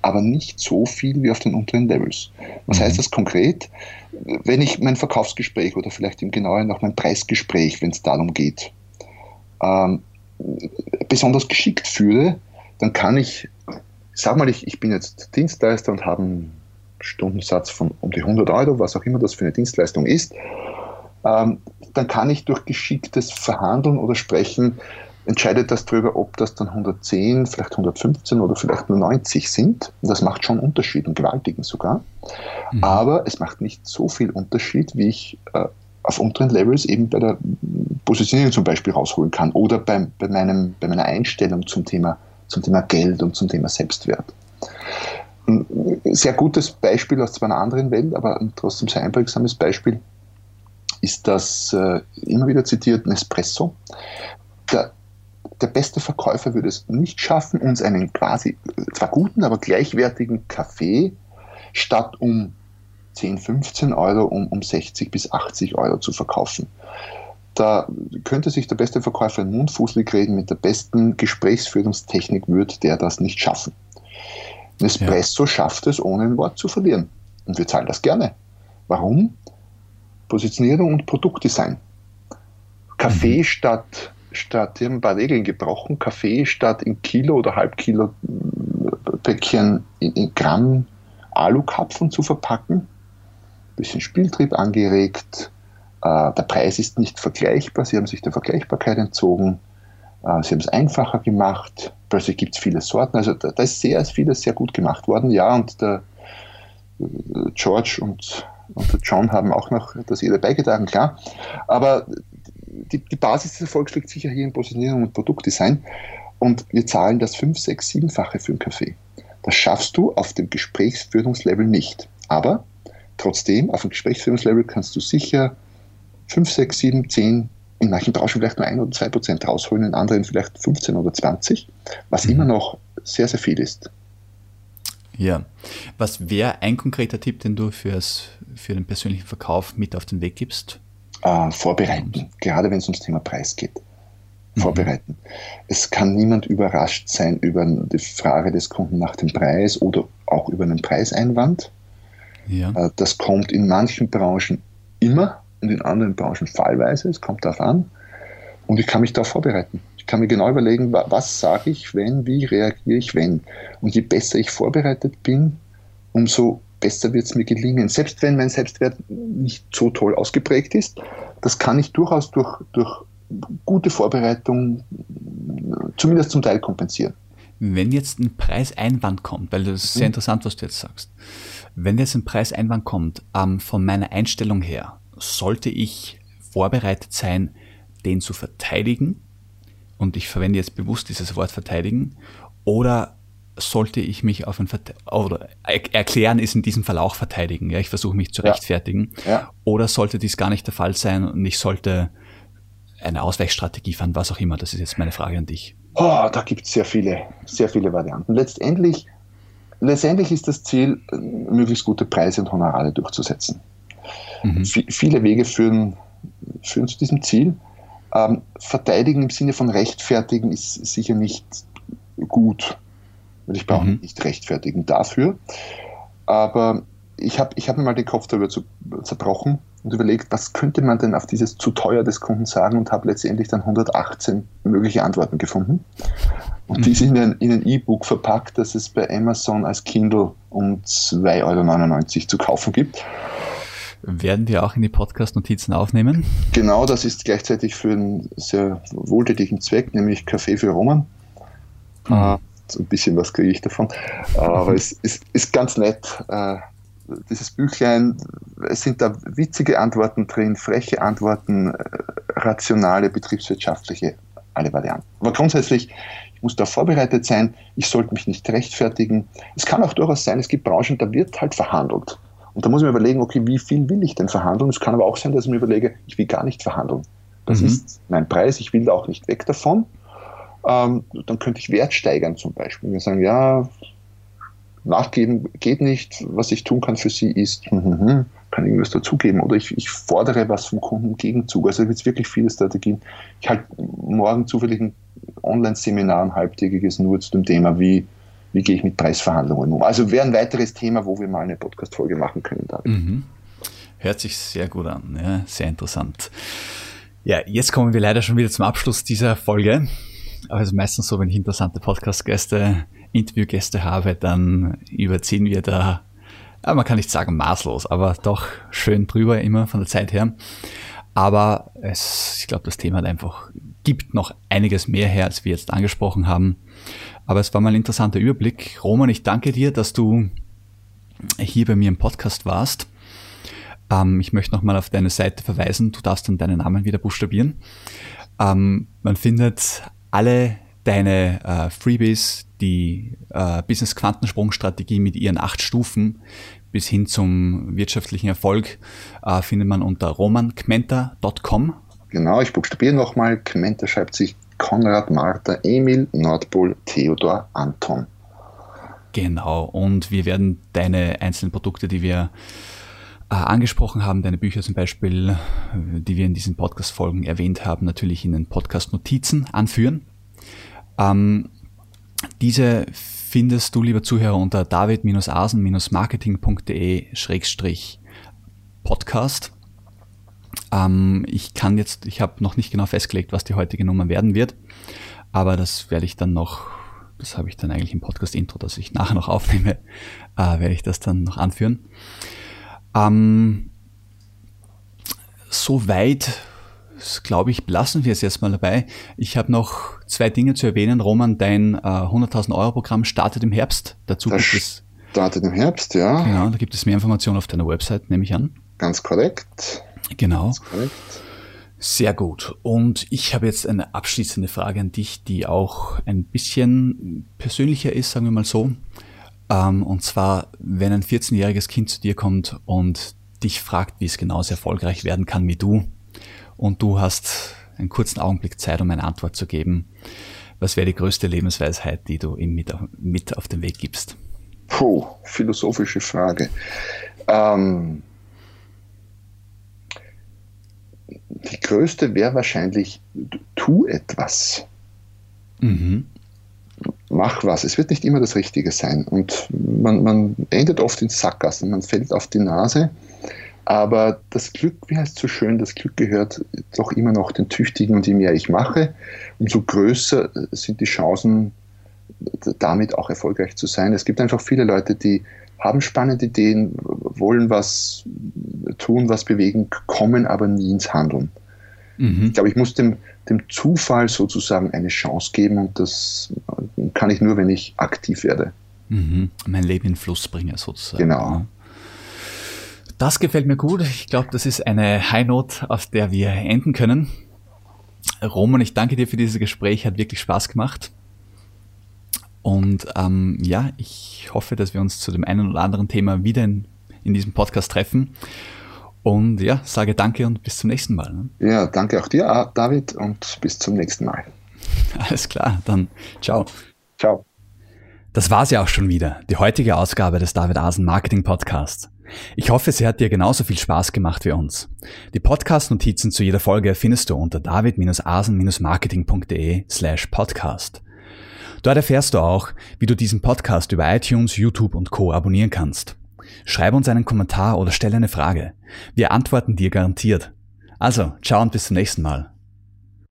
aber nicht so viel wie auf den unteren Levels. Was mhm. heißt das konkret? Wenn ich mein Verkaufsgespräch oder vielleicht im Genaueren noch mein Preisgespräch, wenn es darum geht, ähm, besonders geschickt führe, dann kann ich, sag mal, ich, ich bin jetzt Dienstleister und habe einen Stundensatz von um die 100 Euro, was auch immer das für eine Dienstleistung ist, ähm, dann kann ich durch geschicktes Verhandeln oder Sprechen entscheidet das darüber, ob das dann 110, vielleicht 115 oder vielleicht nur 90 sind. Und das macht schon Unterschied, einen gewaltigen sogar. Mhm. Aber es macht nicht so viel Unterschied, wie ich äh, auf unteren Levels eben bei der Positionierung zum Beispiel rausholen kann oder bei, bei, meinem, bei meiner Einstellung zum Thema, zum Thema Geld und zum Thema Selbstwert. Ein sehr gutes Beispiel aus zwar einer anderen Welt, aber ein trotzdem sehr einprägsames Beispiel ist das äh, immer wieder zitiert Nespresso. Der der beste Verkäufer würde es nicht schaffen, uns einen quasi zwar guten, aber gleichwertigen Kaffee statt um 10, 15 Euro um, um 60 bis 80 Euro zu verkaufen. Da könnte sich der beste Verkäufer in Mund fußlig reden, mit der besten Gesprächsführungstechnik würde der das nicht schaffen. Nespresso ja. schafft es, ohne ein Wort zu verlieren. Und wir zahlen das gerne. Warum? Positionierung und Produktdesign. Kaffee mhm. statt statt, die haben ein paar Regeln gebrochen, Kaffee statt in Kilo oder Halbkilo äh, Päckchen in, in Gramm Alukapfen zu verpacken. Bisschen Spieltrieb angeregt. Äh, der Preis ist nicht vergleichbar. Sie haben sich der Vergleichbarkeit entzogen. Äh, sie haben es einfacher gemacht. Plötzlich gibt es viele Sorten. Also da, da, ist sehr vieles sehr gut gemacht worden. Ja, und der äh, George und, und der John haben auch noch das ihre beigetragen, klar. Aber die, die Basis des Erfolgs liegt sicher hier in Positionierung und Produktdesign. Und wir zahlen das 5, 6, 7-fache für einen Kaffee. Das schaffst du auf dem Gesprächsführungslevel nicht. Aber trotzdem, auf dem Gesprächsführungslevel kannst du sicher 5, 6, 7, 10, in manchen Branchen vielleicht nur 1 oder 2 Prozent rausholen, in anderen vielleicht 15 oder 20, was mhm. immer noch sehr, sehr viel ist. Ja. Was wäre ein konkreter Tipp, den du fürs, für den persönlichen Verkauf mit auf den Weg gibst? äh, vorbereiten, gerade wenn es ums Thema Preis geht. Mhm. Vorbereiten. Mhm. Es kann niemand überrascht sein über die Frage des Kunden nach dem Preis oder auch über einen Preiseinwand. Ja. Äh, das kommt in manchen Branchen immer und in anderen Branchen fallweise. Es kommt darauf an. Und ich kann mich darauf vorbereiten. Ich kann mir genau überlegen, was sage ich, wenn, wie reagiere ich, wenn. Und je besser ich vorbereitet bin, umso besser wird es mir gelingen. Selbst wenn mein Selbstwert nicht so toll ausgeprägt ist, das kann ich durchaus durch, durch gute Vorbereitung zumindest zum Teil kompensieren. Wenn jetzt ein Preiseinwand kommt, weil das ist sehr mhm. interessant, was du jetzt sagst, wenn jetzt ein Preiseinwand kommt, ähm, von meiner Einstellung her, sollte ich vorbereitet sein, den zu verteidigen, und ich verwende jetzt bewusst dieses Wort verteidigen, oder sollte ich mich auf ein Verte oder erklären ist in diesem Fall auch verteidigen. Ja, ich versuche mich zu rechtfertigen. Ja. Ja. Oder sollte dies gar nicht der Fall sein und ich sollte eine Ausweichstrategie fahren, was auch immer. Das ist jetzt meine Frage an dich. Oh, da gibt es sehr viele, sehr viele Varianten. Letztendlich, letztendlich ist das Ziel, möglichst gute Preise und Honorare durchzusetzen. Mhm. Viele Wege führen, führen zu diesem Ziel. Ähm, verteidigen im Sinne von rechtfertigen ist sicher nicht gut weil ich brauche mhm. nicht rechtfertigen dafür. Aber ich habe ich hab mir mal den Kopf darüber zu, zerbrochen und überlegt, was könnte man denn auf dieses zu teuer des Kunden sagen und habe letztendlich dann 118 mögliche Antworten gefunden. Und mhm. die sind in ein E-Book verpackt, das es bei Amazon als Kindle um 2,99 Euro zu kaufen gibt. Werden wir auch in die Podcast-Notizen aufnehmen? Genau, das ist gleichzeitig für einen sehr wohltätigen Zweck, nämlich Kaffee für Roman. Mhm. Äh, ein bisschen was kriege ich davon. Aber es ist, ist ganz nett. Äh, dieses Büchlein, es sind da witzige Antworten drin, freche Antworten, äh, rationale, betriebswirtschaftliche, alle Varianten. Aber grundsätzlich, muss da vorbereitet sein, ich sollte mich nicht rechtfertigen. Es kann auch durchaus sein, es gibt Branchen, da wird halt verhandelt. Und da muss man überlegen, okay, wie viel will ich denn verhandeln? Es kann aber auch sein, dass ich mir überlege, ich will gar nicht verhandeln. Das mhm. ist mein Preis, ich will da auch nicht weg davon. Ähm, dann könnte ich Wert steigern zum Beispiel. Wir sagen, ja, nachgeben geht nicht, was ich tun kann für Sie ist, hm, hm, hm, kann irgendwas dazugeben oder ich, ich fordere was vom Kunden im Gegenzug. Also da gibt es wirklich viele Strategien. Ich halte morgen zufällig ein Online-Seminar, ein halbtägiges nur zu dem Thema, wie wie gehe ich mit Preisverhandlungen um. Also wäre ein weiteres Thema, wo wir mal eine Podcast-Folge machen können. Mhm. Hört sich sehr gut an, ja, sehr interessant. Ja, jetzt kommen wir leider schon wieder zum Abschluss dieser Folge. Also meistens so, wenn ich interessante Podcast-Gäste, Interviewgäste habe, dann überziehen wir da, ja, man kann nicht sagen maßlos, aber doch schön drüber immer von der Zeit her. Aber es, ich glaube, das Thema hat einfach, gibt noch einiges mehr her, als wir jetzt angesprochen haben. Aber es war mal ein interessanter Überblick. Roman, ich danke dir, dass du hier bei mir im Podcast warst. Ähm, ich möchte nochmal auf deine Seite verweisen. Du darfst dann deinen Namen wieder buchstabieren. Ähm, man findet alle deine äh, Freebies, die äh, Business Quantensprung Strategie mit ihren acht Stufen bis hin zum wirtschaftlichen Erfolg äh, findet man unter romankmenta.com. Genau, ich buchstabiere nochmal. Kmenta schreibt sich Konrad, Martha, Emil, Nordpol, Theodor, Anton. Genau, und wir werden deine einzelnen Produkte, die wir äh, angesprochen haben, deine Bücher zum Beispiel, die wir in diesen Podcast-Folgen erwähnt haben, natürlich in den Podcast-Notizen anführen. Ähm, diese findest du, lieber Zuhörer, unter david-asen-marketing.de-podcast. Ähm, ich kann jetzt, ich habe noch nicht genau festgelegt, was die heutige Nummer werden wird, aber das werde ich dann noch, das habe ich dann eigentlich im Podcast-Intro, das ich nachher noch aufnehme, äh, werde ich das dann noch anführen. Ähm, Soweit, glaube ich, lassen wir es jetzt mal dabei. Ich habe noch zwei Dinge zu erwähnen. Roman, dein äh, 100.000 Euro Programm startet im Herbst. Dazu das gibt es startet im Herbst, ja. Genau, da gibt es mehr Informationen auf deiner Website, nehme ich an. Ganz korrekt. Genau. Sehr gut. Und ich habe jetzt eine abschließende Frage an dich, die auch ein bisschen persönlicher ist, sagen wir mal so. Ähm, und zwar, wenn ein 14-jähriges Kind zu dir kommt und dich fragt, wie es genauso erfolgreich werden kann wie du, und du hast einen kurzen Augenblick Zeit, um eine Antwort zu geben, was wäre die größte Lebensweisheit, die du ihm mit, mit auf den Weg gibst? Puh, philosophische Frage. Ähm, die größte wäre wahrscheinlich, tu etwas. Mhm. Mach was. Es wird nicht immer das Richtige sein. Und man, man endet oft in Sackgassen, man fällt auf die Nase. Aber das Glück, wie heißt es so schön, das Glück gehört doch immer noch den Tüchtigen und je mehr ich mache, umso größer sind die Chancen, damit auch erfolgreich zu sein. Es gibt einfach viele Leute, die haben spannende Ideen, wollen was tun, was bewegen, kommen aber nie ins Handeln. Mhm. Ich glaube, ich muss dem, dem Zufall sozusagen eine Chance geben und das kann ich nur, wenn ich aktiv werde. Mhm. Mein Leben in Fluss bringe sozusagen. Genau. Das gefällt mir gut. Ich glaube, das ist eine High Note, auf der wir enden können. Roman, ich danke dir für dieses Gespräch, hat wirklich Spaß gemacht. Und ähm, ja, ich hoffe, dass wir uns zu dem einen oder anderen Thema wieder in, in diesem Podcast treffen. Und ja, sage danke und bis zum nächsten Mal. Ne? Ja, danke auch dir, David, und bis zum nächsten Mal. Alles klar, dann ciao. Ciao. Das war's ja auch schon wieder, die heutige Ausgabe des David Asen Marketing Podcasts. Ich hoffe, sie hat dir genauso viel Spaß gemacht wie uns. Die Podcast-Notizen zu jeder Folge findest du unter david-asen-marketing.de slash podcast. Dort erfährst du auch, wie du diesen Podcast über iTunes, YouTube und Co. abonnieren kannst. Schreib uns einen Kommentar oder stell eine Frage. Wir antworten dir garantiert. Also, ciao und bis zum nächsten Mal.